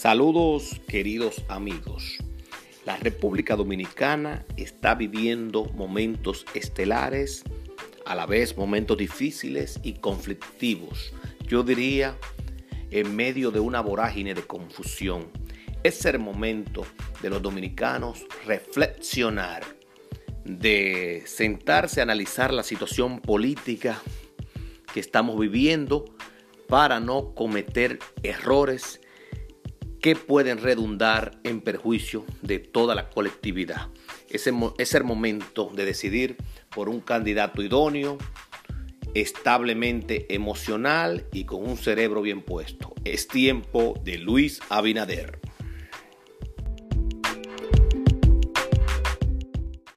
Saludos queridos amigos. La República Dominicana está viviendo momentos estelares, a la vez momentos difíciles y conflictivos. Yo diría en medio de una vorágine de confusión. Es el momento de los dominicanos reflexionar, de sentarse a analizar la situación política que estamos viviendo para no cometer errores que pueden redundar en perjuicio de toda la colectividad. Es el, momento de decidir por un candidato idóneo, establemente emocional y con un cerebro bien puesto. Es tiempo de Luis Abinader.